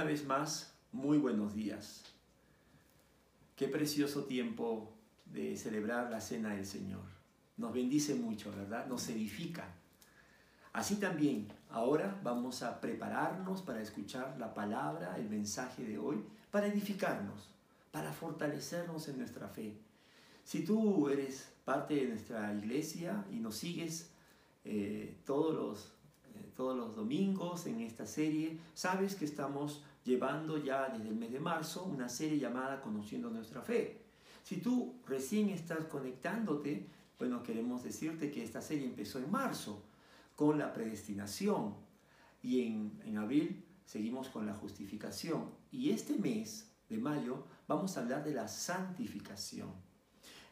Una vez más, muy buenos días. Qué precioso tiempo de celebrar la cena del Señor. Nos bendice mucho, ¿verdad? Nos edifica. Así también, ahora vamos a prepararnos para escuchar la palabra, el mensaje de hoy, para edificarnos, para fortalecernos en nuestra fe. Si tú eres parte de nuestra iglesia y nos sigues eh, todos los todos los domingos en esta serie, sabes que estamos llevando ya desde el mes de marzo una serie llamada Conociendo nuestra fe. Si tú recién estás conectándote, bueno, queremos decirte que esta serie empezó en marzo con la predestinación y en, en abril seguimos con la justificación. Y este mes de mayo vamos a hablar de la santificación.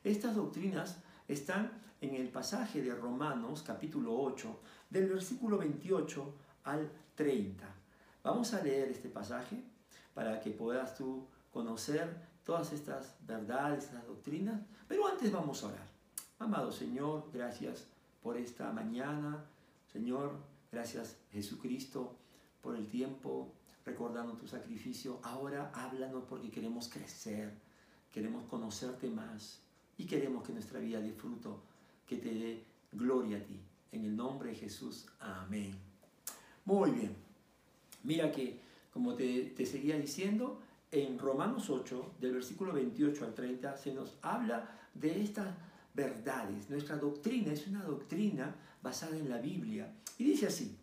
Estas doctrinas están en el pasaje de Romanos capítulo 8, del versículo 28 al 30. Vamos a leer este pasaje para que puedas tú conocer todas estas verdades, estas doctrinas, pero antes vamos a orar. Amado Señor, gracias por esta mañana. Señor, gracias Jesucristo por el tiempo recordando tu sacrificio. Ahora háblanos porque queremos crecer, queremos conocerte más y queremos que nuestra vida dé fruto, que te dé gloria a ti. En el nombre de Jesús, amén. Muy bien. Mira que, como te, seguía diciendo, en Romanos 8, del versículo 28 al 30, se nos habla de estas verdades. Nuestra doctrina es una doctrina basada en la Biblia. Y dice así,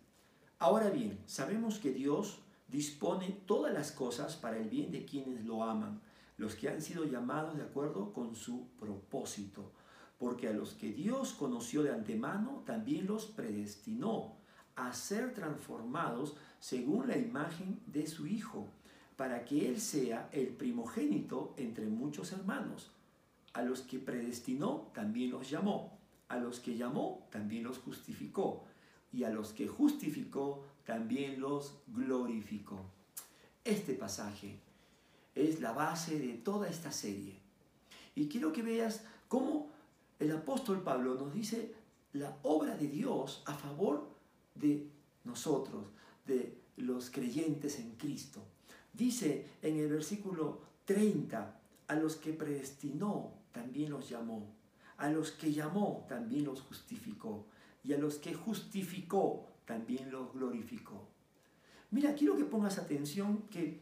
ahora bien, sabemos que Dios dispone todas las cosas para el bien de quienes lo aman, los que han sido llamados de acuerdo con su propósito porque a los que Dios conoció de antemano, también los predestinó a ser transformados según la imagen de su Hijo, para que Él sea el primogénito entre muchos hermanos. A los que predestinó, también los llamó. A los que llamó, también los justificó. Y a los que justificó, también los glorificó. Este pasaje es la base de toda esta serie. Y quiero que veas cómo el apóstol Pablo nos dice la obra de Dios a favor de nosotros, de los creyentes en Cristo. Dice en el versículo 30, a los que predestinó también los llamó, a los que llamó también los justificó, y a los que justificó también los glorificó. Mira, quiero que pongas atención que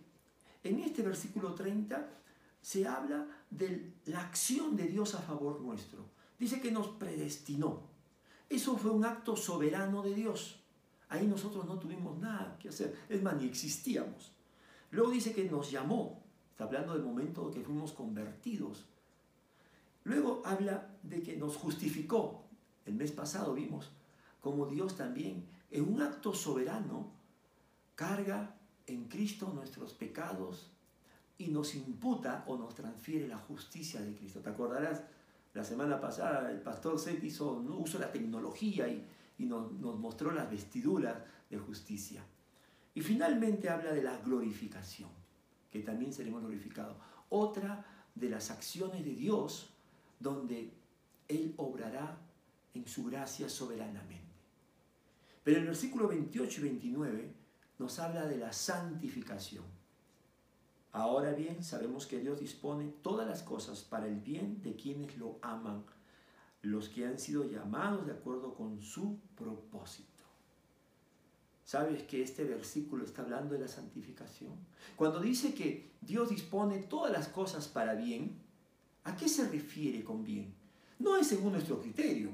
en este versículo 30 se habla de la acción de Dios a favor nuestro. Dice que nos predestinó. Eso fue un acto soberano de Dios. Ahí nosotros no tuvimos nada que hacer. Es más, ni existíamos. Luego dice que nos llamó. Está hablando del momento que fuimos convertidos. Luego habla de que nos justificó. El mes pasado vimos como Dios también, en un acto soberano, carga en Cristo nuestros pecados y nos imputa o nos transfiere la justicia de Cristo. ¿Te acordarás la semana pasada el pastor Seth hizo uso de la tecnología y, nos, nos mostró las vestiduras de justicia. Y finalmente habla de la glorificación, que también seremos glorificados. Otra de las acciones de Dios donde Él obrará en su gracia soberanamente. Pero el versículo 28 y 29 nos habla de la santificación. Ahora bien, sabemos que Dios dispone todas las cosas para el bien de quienes lo aman, los que han sido llamados de acuerdo con su propósito. ¿Sabes que este versículo está hablando de la santificación? Cuando dice que Dios dispone todas las cosas para bien, ¿a qué se refiere con bien? No es según nuestro criterio.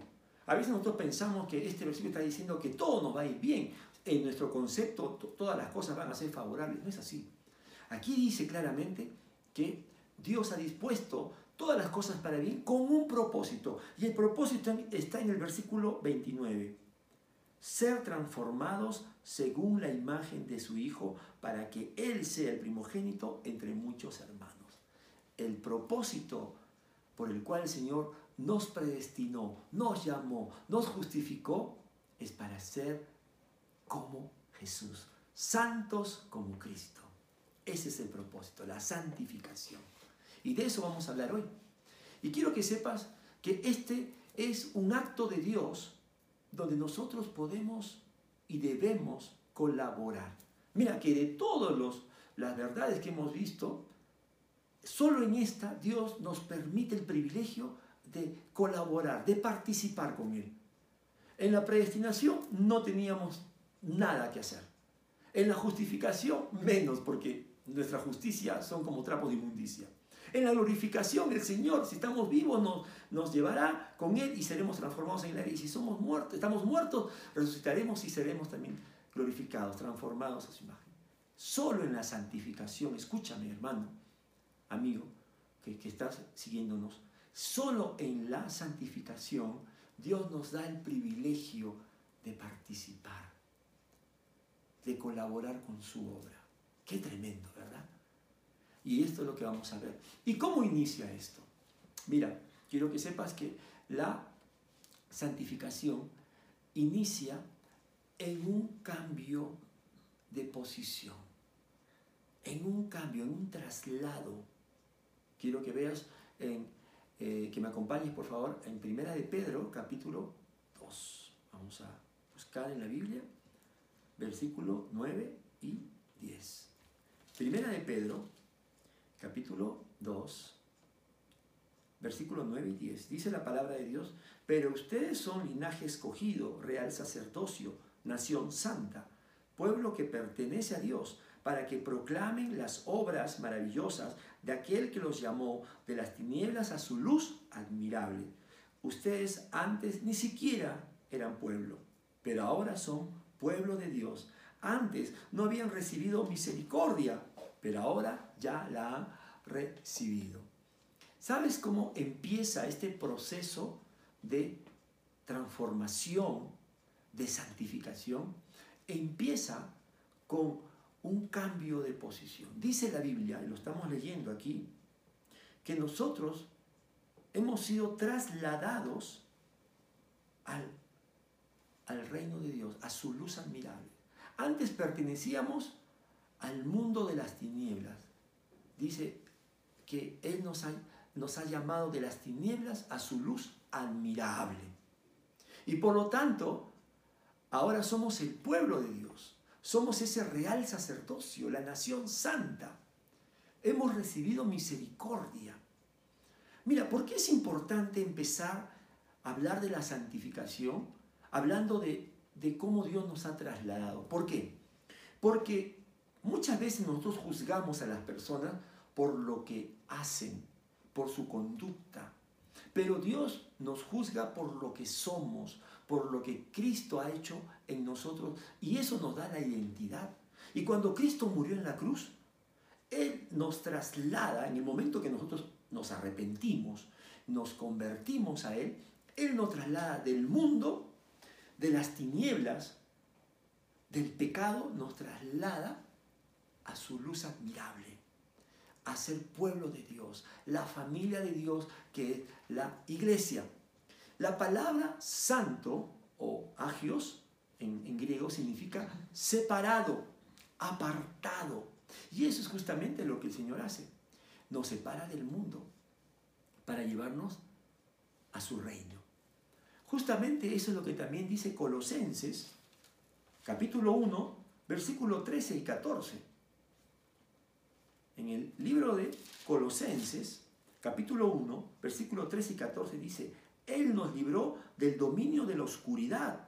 A veces nosotros pensamos que este versículo está diciendo que todo nos va a ir bien. En nuestro concepto todas las cosas van a ser favorables. No es así. Aquí dice claramente que Dios ha dispuesto todas las cosas para bien con un propósito. Y el propósito está en el versículo 29. Ser transformados según la imagen de su Hijo para que Él sea el primogénito entre muchos hermanos. El propósito por el cual el Señor nos predestinó, nos llamó, nos justificó, es para ser como Jesús, santos como Cristo. Ese es el propósito, la santificación. Y de eso vamos a hablar hoy. Y quiero que sepas que este es un acto de Dios donde nosotros podemos y debemos colaborar. Mira que de todos los, las verdades que hemos visto, solo en esta Dios nos permite el privilegio de colaborar, de participar con Él. En la predestinación no teníamos nada que hacer. En la justificación menos, porque nuestra justicia son como trapos de inmundicia. En la glorificación el Señor, si estamos vivos, nos, nos llevará con Él y seremos transformados en la Y si somos muertos, estamos muertos, resucitaremos y seremos también glorificados, transformados a su imagen. Solo en la santificación, escúchame hermano, amigo, que, que estás siguiéndonos, solo en la santificación Dios nos da el privilegio de participar, de colaborar con su obra. Qué tremendo, ¿verdad? Y esto es lo que vamos a ver. ¿Y cómo inicia esto? Mira, quiero que sepas que la santificación inicia en un cambio de posición, en un cambio, en un traslado. Quiero que veas, eh, que me acompañes por favor en Primera de Pedro, capítulo 2. Vamos a buscar en la Biblia, versículo 9 y 10. Primera de Pedro, capítulo 2, versículo 9 y 10. Dice la palabra de Dios, pero ustedes son linaje escogido, real sacerdocio, nación santa, pueblo que pertenece a Dios, para que proclamen las obras maravillosas de aquel que los llamó de las tinieblas a su luz admirable. Ustedes antes ni siquiera eran pueblo, pero ahora son pueblo de Dios. Antes no habían recibido misericordia, pero ahora ya la han recibido. ¿Sabes cómo empieza este proceso de transformación, de santificación? Empieza con un cambio de posición. Dice la Biblia, y lo estamos leyendo aquí, que nosotros hemos sido trasladados al, al reino de Dios, a su luz admirable. Antes pertenecíamos al mundo de las tinieblas. Dice que Él nos ha, nos ha llamado de las tinieblas a su luz admirable. Y por lo tanto, ahora somos el pueblo de Dios. Somos ese real sacerdocio, la nación santa. Hemos recibido misericordia. Mira, ¿por qué es importante empezar a hablar de la santificación? Hablando de, de cómo Dios nos ha trasladado. ¿Por qué? Porque Muchas veces nosotros juzgamos a las personas por lo que hacen, por su conducta. Pero Dios nos juzga por lo que somos, por lo que Cristo ha hecho en nosotros. Y eso nos da la identidad. Y cuando Cristo murió en la cruz, Él nos traslada, en el momento que nosotros nos arrepentimos, nos convertimos a Él, Él nos traslada del mundo, de las tinieblas, del pecado, nos traslada a su luz admirable, a ser pueblo de Dios, la familia de Dios que es la iglesia. La palabra santo o agios en, griego significa separado, apartado. Y eso es justamente lo que el Señor hace. Nos separa del mundo para llevarnos a su reino. Justamente eso es lo que también dice Colosenses, capítulo 1, versículo 13 y 14 en el libro de Colosenses, capítulo 1, versículo 13 y 14 dice, Él nos libró del dominio de la oscuridad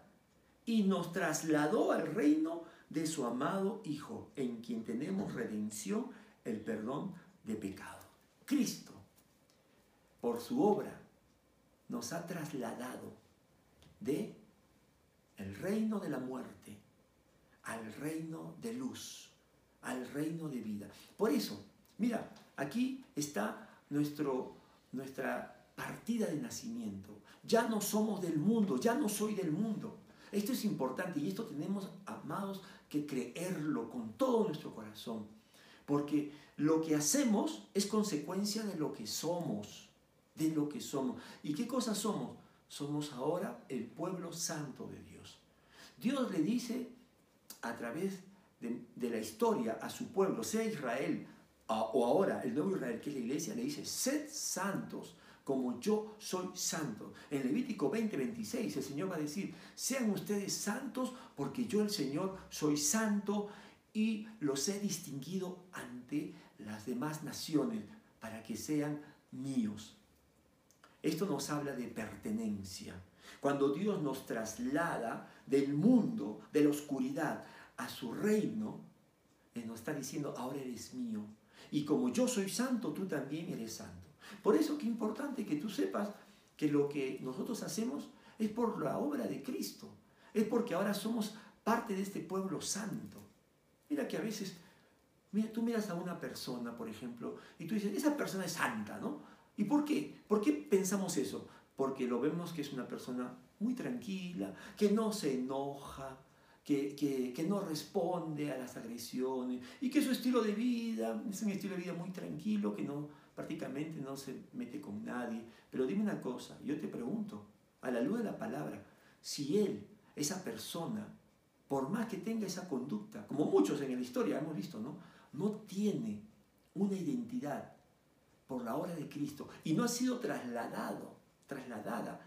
y nos trasladó al reino de su amado Hijo, en quien tenemos redención, el perdón de pecado. Cristo, por su obra, nos ha trasladado de el reino de la muerte al reino de luz al reino de vida. Por eso, mira, aquí está nuestro, nuestra partida de nacimiento. Ya no somos del mundo, ya no soy del mundo. Esto es importante y esto tenemos, amados, que creerlo con todo nuestro corazón. Porque lo que hacemos es consecuencia de lo que somos, de lo que somos. ¿Y qué cosa somos? Somos ahora el pueblo santo de Dios. Dios le dice a través de, la historia a su pueblo, sea Israel o ahora el nuevo Israel, que es la iglesia, le dice, sed santos como yo soy santo. En Levítico 20, 26 el Señor va a decir, sean ustedes santos porque yo el Señor soy santo y los he distinguido ante las demás naciones para que sean míos. Esto nos habla de pertenencia. Cuando Dios nos traslada del mundo, de la oscuridad, a su reino, Él nos está diciendo, ahora eres mío. Y como yo soy santo, tú también eres santo. Por eso que es importante que tú sepas que lo que nosotros hacemos es por la obra de Cristo. Es porque ahora somos parte de este pueblo santo. Mira que a veces, mira, tú miras a una persona, por ejemplo, y tú dices, esa persona es santa, ¿no? ¿Y por qué? ¿Por qué pensamos eso? Porque lo vemos que es una persona muy tranquila, que no se enoja, que, que, no responde a las agresiones y que su estilo de vida es un estilo de vida muy tranquilo, que no prácticamente no se mete con nadie. Pero dime una cosa, yo te pregunto, a la luz de la palabra, si él, esa persona, por más que tenga esa conducta, como muchos en la historia hemos visto, ¿no? No tiene una identidad por la obra de Cristo y no ha sido trasladado, trasladada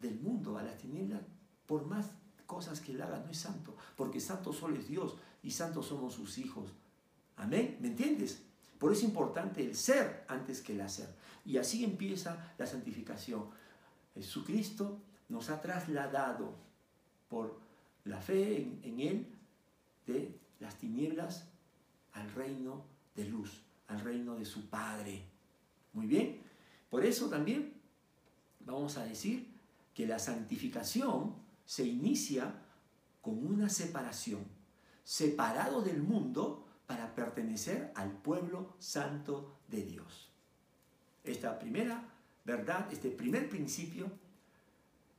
del mundo a las tinieblas por más cosas que él haga, no es santo, porque santo solo es Dios y santos somos sus hijos. Amén, ¿me entiendes? Por eso es importante el ser antes que el hacer. Y así empieza la santificación. Jesucristo nos ha trasladado por la fe en, en Él de las tinieblas al reino de luz, al reino de su Padre. Muy bien, por eso también vamos a decir que la santificación se inicia con una separación, separado del mundo para pertenecer al pueblo santo de Dios. Esta primera verdad, este primer principio,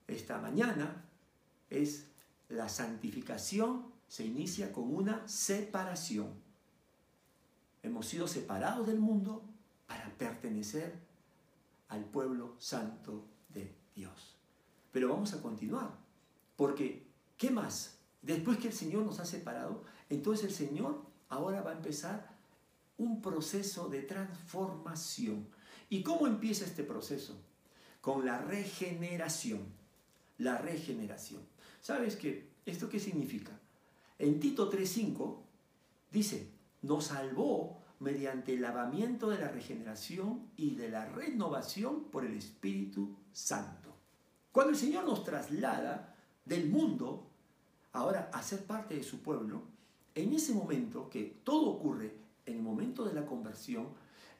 esta mañana, es la santificación se inicia con una separación. Hemos sido separados del mundo para pertenecer al pueblo santo de Dios. Pero vamos a continuar, porque ¿qué más? Después que el Señor nos ha separado, entonces el Señor ahora va a empezar un proceso de transformación. ¿Y cómo empieza este proceso? Con la regeneración. La regeneración. ¿Sabes qué? ¿Esto qué significa? En Tito 3.5 dice, nos salvó mediante el lavamiento de la regeneración y de la renovación por el Espíritu Santo. Cuando el Señor nos traslada del mundo ahora a ser parte de su pueblo, en ese momento que todo ocurre en el momento de la conversión,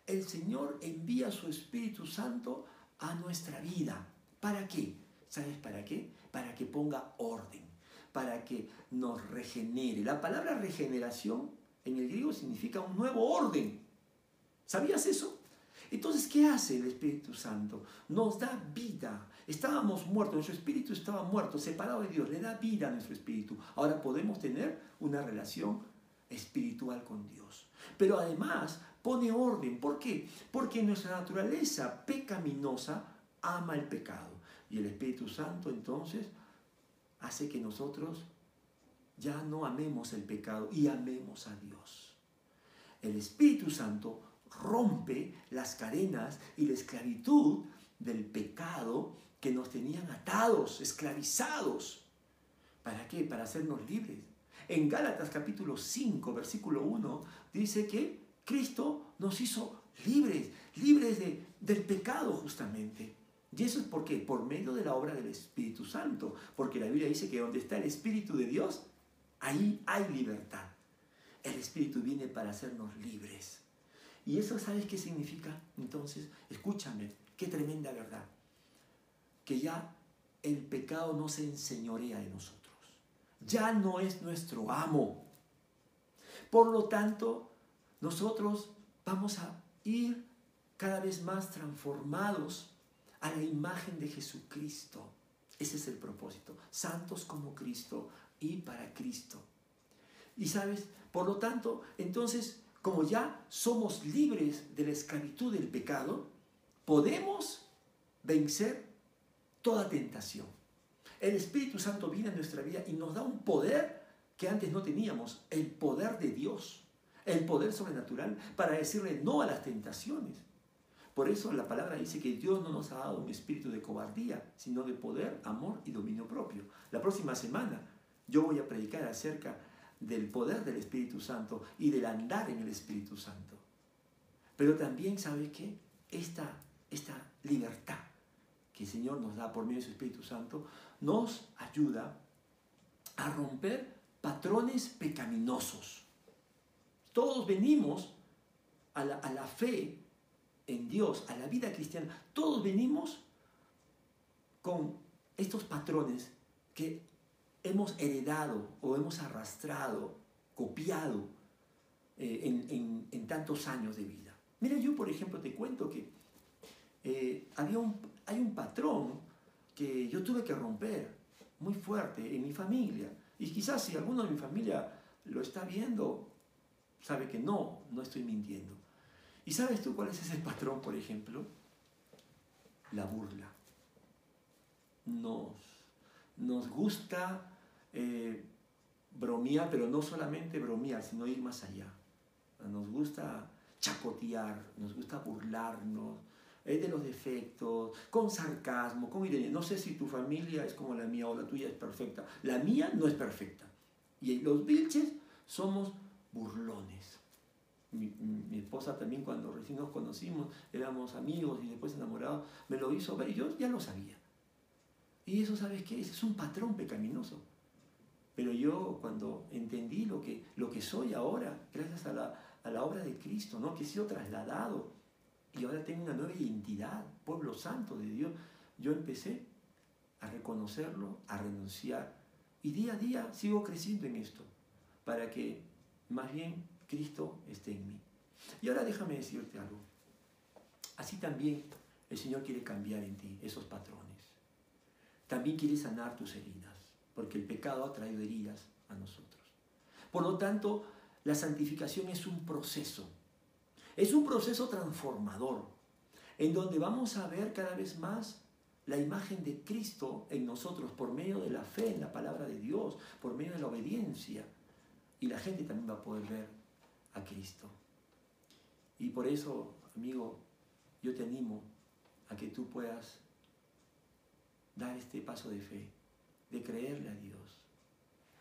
el Señor envía su Espíritu Santo a nuestra vida. ¿Para qué? ¿Sabes para qué? Para que ponga orden, para que nos regenere. La palabra regeneración en el griego significa un nuevo orden. ¿Sabías eso? Entonces, ¿qué hace el Espíritu Santo? Nos da vida. Estábamos muertos, nuestro espíritu estaba muerto, separado de Dios, le da vida a nuestro espíritu. Ahora podemos tener una relación espiritual con Dios. Pero además pone orden. ¿Por qué? Porque nuestra naturaleza pecaminosa ama el pecado. Y el Espíritu Santo entonces hace que nosotros ya no amemos el pecado y amemos a Dios. El Espíritu Santo rompe las cadenas y la esclavitud del pecado que nos tenían atados, esclavizados. ¿Para qué? Para hacernos libres. En Gálatas capítulo 5, versículo 1, dice que Cristo nos hizo libres, libres de, del pecado justamente. Y eso es por qué? Por medio de la obra del Espíritu Santo. Porque la Biblia dice que donde está el Espíritu de Dios, ahí hay libertad. El Espíritu viene para hacernos libres. ¿Y eso sabes qué significa? Entonces, escúchame, qué tremenda verdad. Que ya el pecado no se enseñorea de nosotros. Ya no es nuestro amo. Por lo tanto, nosotros vamos a ir cada vez más transformados a la imagen de Jesucristo. Ese es el propósito. Santos como Cristo y para Cristo. Y sabes, por lo tanto, entonces, como ya somos libres de la esclavitud del pecado, podemos vencer toda tentación. El Espíritu Santo viene a nuestra vida y nos da un poder que antes no teníamos, el poder de Dios, el poder sobrenatural para decirle no a las tentaciones. Por eso la palabra dice que Dios no nos ha dado un espíritu de cobardía, sino de poder, amor y dominio propio. La próxima semana yo voy a predicar acerca del poder del Espíritu Santo y del andar en el Espíritu Santo. Pero también, ¿sabe qué? Esta, esta libertad el Señor nos da por medio de su Espíritu Santo nos ayuda a romper patrones pecaminosos. Todos venimos a la, a la fe en Dios, a la vida cristiana, todos venimos con estos patrones que hemos heredado o hemos arrastrado, copiado eh, en, tantos años de vida. Mira, yo por ejemplo te cuento que eh, había un, hay un patrón que yo tuve que romper muy fuerte en mi familia. Y quizás si alguno de mi familia lo está viendo, sabe que no, no estoy mintiendo. ¿Y sabes tú cuál es ese patrón, por ejemplo? La burla. Nos, nos gusta eh, bromear, pero no solamente bromear, sino ir más allá. Nos gusta chacotear, nos gusta burlarnos de los defectos, con sarcasmo, con ironía. No sé si tu familia es como la mía o la tuya es perfecta. La mía no es perfecta. Y los vilches somos burlones. Mi, mi, esposa también cuando recién nos conocimos, éramos amigos y después enamorados, me lo hizo ver y yo ya lo sabía. Y eso, ¿sabes qué? Es un patrón pecaminoso. Pero yo cuando entendí lo que, lo que soy ahora, gracias a la, a la obra de Cristo, ¿no? que he sido trasladado y ahora tengo una nueva identidad, pueblo santo de Dios, yo empecé a reconocerlo, a renunciar. Y día a día sigo creciendo en esto, para que más bien Cristo esté en mí. Y ahora déjame decirte algo. Así también el Señor quiere cambiar en ti esos patrones. También quiere sanar tus heridas porque el pecado ha traído heridas a nosotros. Por lo tanto, la santificación es un proceso, es un proceso transformador, en donde vamos a ver cada vez más la imagen de Cristo en nosotros por medio de la fe en la palabra de Dios, por medio de la obediencia. Y la gente también va a poder ver a Cristo. Y por eso, amigo, yo te animo a que tú puedas dar este paso de fe de creerle a Dios.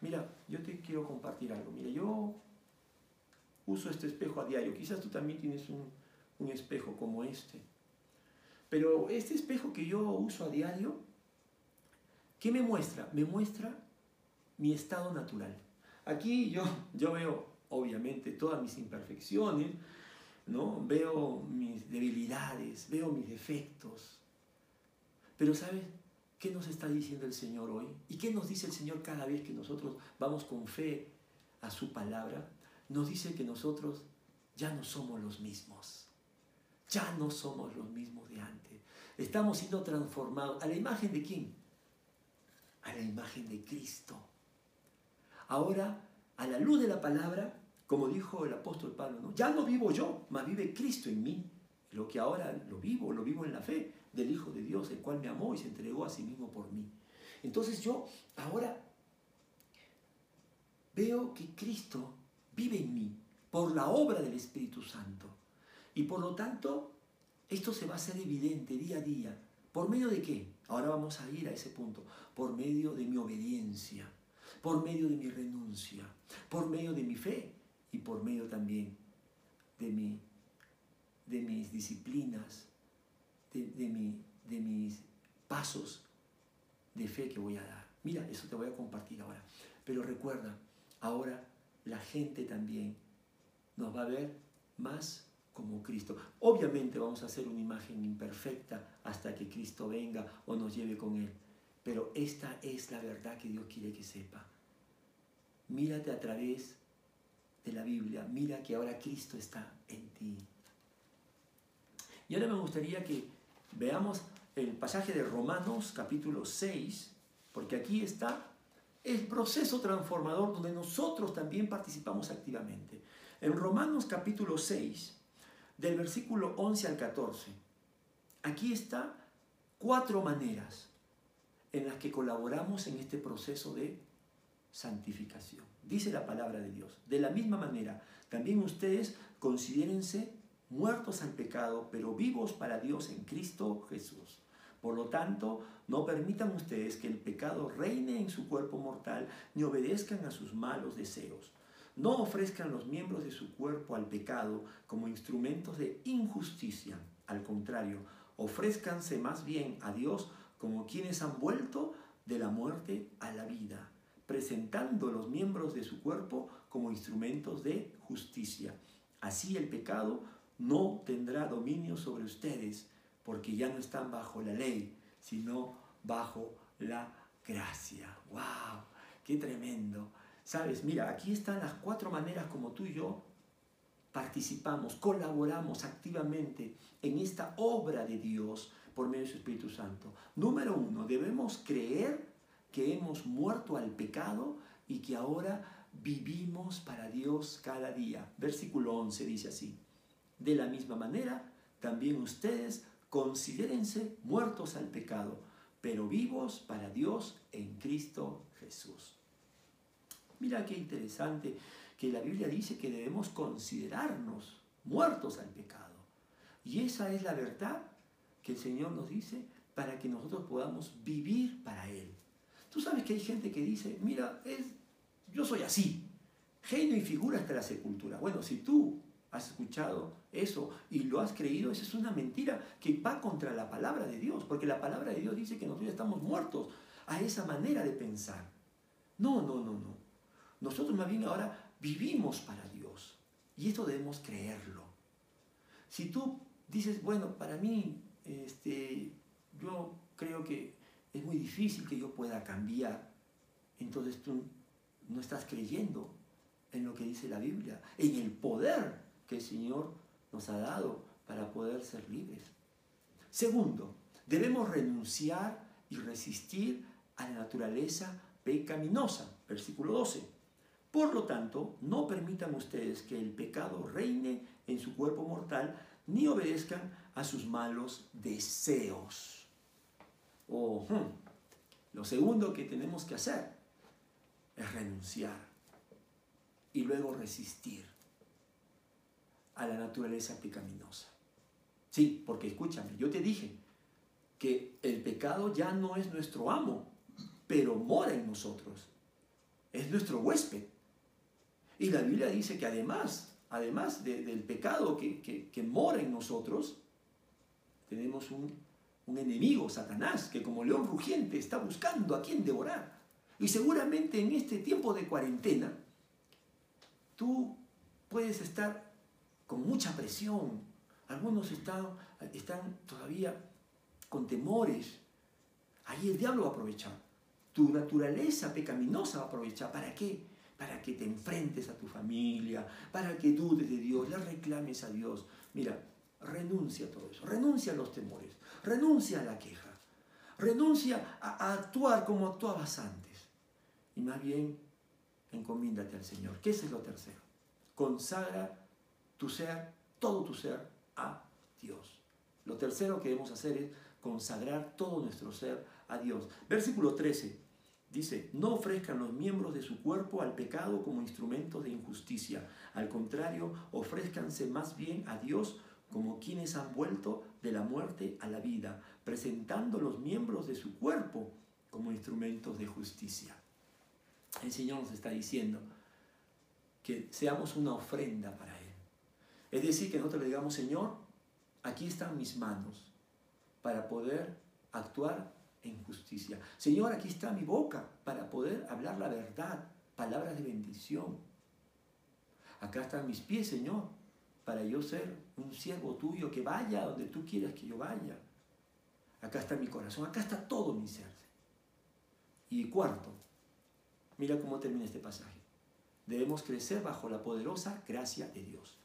Mira, yo te quiero compartir algo. Mira, yo uso este espejo a diario. Quizás tú también tienes un, espejo como este. Pero este espejo que yo uso a diario, ¿qué me muestra? Me muestra mi estado natural. Aquí yo, yo veo, obviamente, todas mis imperfecciones, ¿no? Veo mis debilidades, veo mis defectos. Pero, ¿sabes? ¿Qué nos está diciendo el Señor hoy? ¿Y qué nos dice el Señor cada vez que nosotros vamos con fe a su palabra? Nos dice que nosotros ya no somos los mismos. Ya no somos los mismos de antes. Estamos siendo transformados. ¿A la imagen de quién? A la imagen de Cristo. Ahora, a la luz de la palabra, como dijo el apóstol Pablo, ¿no? ya no vivo yo, mas vive Cristo en mí. Lo que ahora lo vivo, lo vivo en la fe del Hijo de Dios, el cual me amó y se entregó a sí mismo por mí. Entonces yo ahora veo que Cristo vive en mí por la obra del Espíritu Santo. Y por lo tanto, esto se va a hacer evidente día a día. ¿Por medio de qué? Ahora vamos a ir a ese punto. Por medio de mi obediencia, por medio de mi renuncia, por medio de mi fe y por medio también de, mi, de mis disciplinas de, mi, de mis pasos de fe que voy a dar. Mira, eso te voy a compartir ahora. Pero recuerda, ahora la gente también nos va a ver más como Cristo. Obviamente vamos a hacer una imagen imperfecta hasta que Cristo venga o nos lleve con Él. Pero esta es la verdad que Dios quiere que sepa. Mírate a través de la Biblia. Mira que ahora Cristo está en ti. Y ahora me gustaría que Veamos el pasaje de Romanos capítulo 6, porque aquí está el proceso transformador donde nosotros también participamos activamente. En Romanos capítulo 6, del versículo 11 al 14, aquí está cuatro maneras en las que colaboramos en este proceso de santificación. Dice la palabra de Dios. De la misma manera, también ustedes considérense muertos al pecado, pero vivos para Dios en Cristo Jesús. Por lo tanto, no permitan ustedes que el pecado reine en su cuerpo mortal, ni obedezcan a sus malos deseos. No ofrezcan los miembros de su cuerpo al pecado como instrumentos de injusticia. Al contrario, ofrézcanse más bien a Dios como quienes han vuelto de la muerte a la vida, presentando los miembros de su cuerpo como instrumentos de justicia. Así el pecado no tendrá dominio sobre ustedes, porque ya no están bajo la ley, sino bajo la gracia. ¡Wow! ¡Qué tremendo! Sabes, mira, aquí están las cuatro maneras como tú y yo participamos, colaboramos activamente en esta obra de Dios por medio de su Espíritu Santo. Número uno, debemos creer que hemos muerto al pecado y que ahora vivimos para Dios cada día. Versículo 11 dice así. De la misma manera, también ustedes considérense muertos al pecado, pero vivos para Dios en Cristo Jesús. Mira qué interesante que la Biblia dice que debemos considerarnos muertos al pecado. Y esa es la verdad que el Señor nos dice para que nosotros podamos vivir para Él. Tú sabes que hay gente que dice, mira, es, yo soy así, genio y figura hasta la sepultura. Bueno, si tú has escuchado eso y lo has creído, esa es una mentira que va contra la palabra de Dios, porque la palabra de Dios dice que nosotros estamos muertos a esa manera de pensar. No, no, no, no. Nosotros más bien ahora vivimos para Dios y esto debemos creerlo. Si tú dices, bueno, para mí, este, yo creo que es muy difícil que yo pueda cambiar, entonces tú no estás creyendo en lo que dice la Biblia, en el poder que el Señor nos ha dado para poder ser libres. Segundo, debemos renunciar y resistir a la naturaleza pecaminosa. Versículo 12. Por lo tanto, no permitan ustedes que el pecado reine en su cuerpo mortal, ni obedezcan a sus malos deseos. Oh. Lo segundo que tenemos que hacer es renunciar y luego resistir a la naturaleza pecaminosa. Sí, porque escúchame, yo te dije que el pecado ya no es nuestro amo, pero mora en nosotros. Es nuestro huésped. Y la Biblia dice que además, además del pecado que, mora en nosotros, tenemos un, un enemigo, Satanás, que como león rugiente está buscando a quien devorar. Y seguramente en este tiempo de cuarentena, tú puedes estar con mucha presión. Algunos están, están todavía con temores. Ahí el diablo va a aprovechar. Tu naturaleza pecaminosa va a aprovechar. ¿Para qué? Para que te enfrentes a tu familia, para que dudes de Dios, le reclames a Dios. Mira, renuncia a todo eso, renuncia a los temores, renuncia a la queja, renuncia a, a actuar como actuabas antes. Y más bien, encomiéndate al Señor. ¿Qué es lo tercero? Consagra tu ser, todo tu ser, a Dios. Lo tercero que debemos hacer es consagrar todo nuestro ser a Dios. Versículo 13 dice, no ofrezcan los miembros de su cuerpo al pecado como instrumentos de injusticia. Al contrario, ofrézcanse más bien a Dios como quienes han vuelto de la muerte a la vida, presentando los miembros de su cuerpo como instrumentos de justicia. El Señor nos está diciendo que seamos una ofrenda para es decir, que nosotros le digamos, Señor, aquí están mis manos para poder actuar en justicia. Señor, aquí está mi boca para poder hablar la verdad, palabras de bendición. Acá están mis pies, Señor, para yo ser un siervo tuyo que vaya donde tú quieras que yo vaya. Acá está mi corazón, acá está todo mi ser. Y cuarto, mira cómo termina este pasaje. Debemos crecer bajo la poderosa gracia de Dios.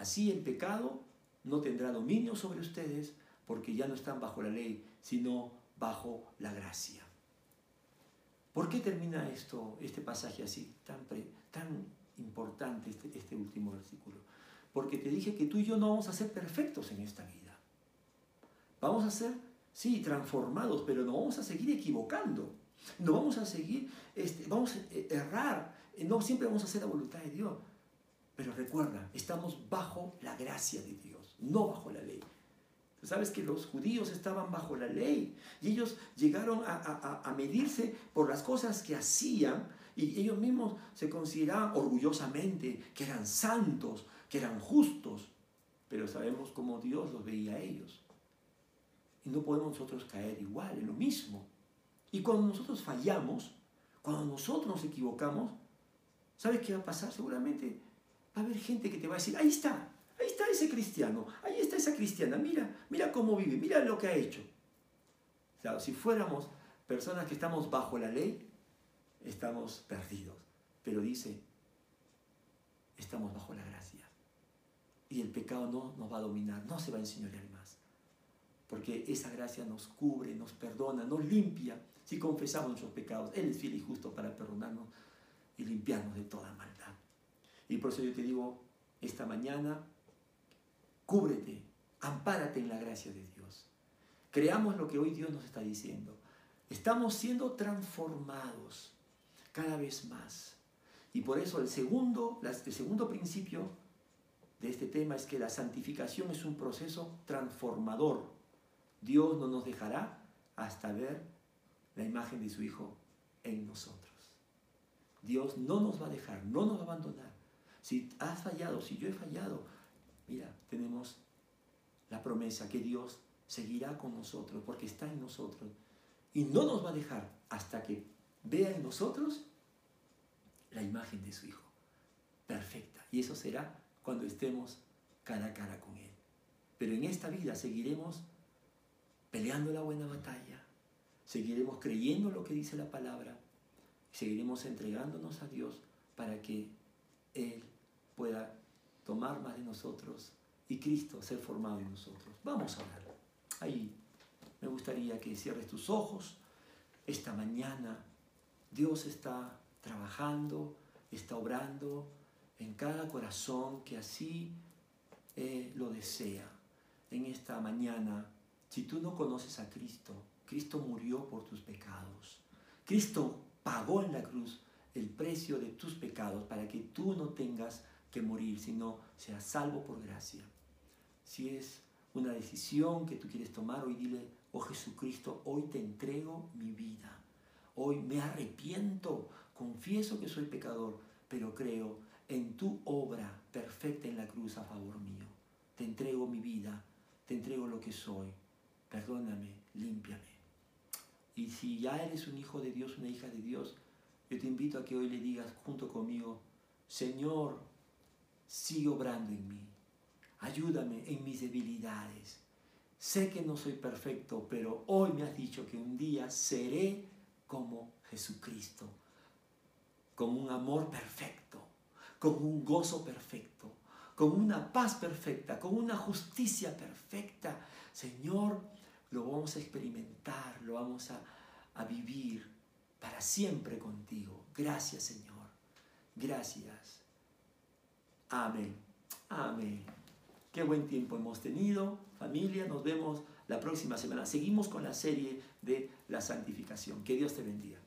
Así el pecado no tendrá dominio sobre ustedes porque ya no están bajo la ley, sino bajo la gracia. ¿Por qué termina esto, este pasaje así, tan, tan importante, este, este último versículo? Porque te dije que tú y yo no vamos a ser perfectos en esta vida. Vamos a ser, sí, transformados, pero no vamos a seguir equivocando. No vamos a seguir, este, vamos a errar. No siempre vamos a hacer la voluntad de Dios. Pero recuerda, estamos bajo la gracia de Dios, no bajo la ley. sabes que los judíos estaban bajo la ley y ellos llegaron a, a medirse por las cosas que hacían y ellos mismos se consideraban orgullosamente que eran santos, que eran justos, pero sabemos cómo Dios los veía a ellos. Y no podemos nosotros caer igual en lo mismo. Y cuando nosotros fallamos, cuando nosotros nos equivocamos, ¿sabes qué va a pasar? Seguramente va a haber gente que te va a decir, ahí está, ahí está ese cristiano, ahí está esa cristiana, mira, mira cómo vive, mira lo que ha hecho. Si fuéramos personas que estamos bajo la ley, estamos perdidos. Pero dice, estamos bajo la gracia. Y el pecado no nos va a dominar, no se va a enseñorear más. Porque esa gracia nos cubre, nos perdona, nos limpia. Si confesamos nuestros pecados, Él es fiel y justo para perdonarnos y limpiarnos de toda maldad. Y por eso yo te digo, esta mañana, cúbrete, ampárate en la gracia de Dios. Creamos lo que hoy Dios nos está diciendo. Estamos siendo transformados cada vez más. Y por eso el segundo, el segundo principio de este tema es que la santificación es un proceso transformador. Dios no nos dejará hasta ver la imagen de su Hijo en nosotros. Dios no nos va a dejar, no nos va a abandonar. Si has fallado, si yo he fallado, mira, tenemos la promesa que Dios seguirá con nosotros porque está en nosotros y no nos va a dejar hasta que vea en nosotros la imagen de su Hijo, perfecta. Y eso será cuando estemos cara a cara con Él. Pero en esta vida seguiremos peleando la buena batalla, seguiremos creyendo lo que dice la palabra, seguiremos entregándonos a Dios para que Él pueda tomar más de nosotros y Cristo ser formado en nosotros. Vamos a orar. Ahí me gustaría que cierres tus ojos. Esta mañana Dios está trabajando, está obrando en cada corazón que así eh, lo desea. En esta mañana, si tú no conoces a Cristo, Cristo murió por tus pecados. Cristo pagó en la cruz el precio de tus pecados para que tú no tengas que morir, sino seas salvo por gracia. Si es una decisión que tú quieres tomar, hoy dile, oh Jesucristo, hoy te entrego mi vida. Hoy me arrepiento confieso que soy pecador, pero creo en tu obra perfecta en la cruz a favor mío. Te entrego mi vida, te entrego lo que soy. Perdóname, límpiame. Y si ya eres un hijo de Dios, una hija de Dios, yo te invito a que hoy le digas junto conmigo, Señor, sigue obrando en mí. Ayúdame en mis debilidades. Sé que no soy perfecto, pero hoy me has dicho que un día seré como Jesucristo con un amor perfecto, con un gozo perfecto, con una paz perfecta, con una justicia perfecta. Señor, lo vamos a experimentar, lo vamos a, a vivir para siempre contigo. Gracias, Señor. Gracias. Amén. Amén. Qué buen tiempo hemos tenido, familia. Nos vemos la próxima semana. Seguimos con la serie de la santificación. Que Dios te bendiga.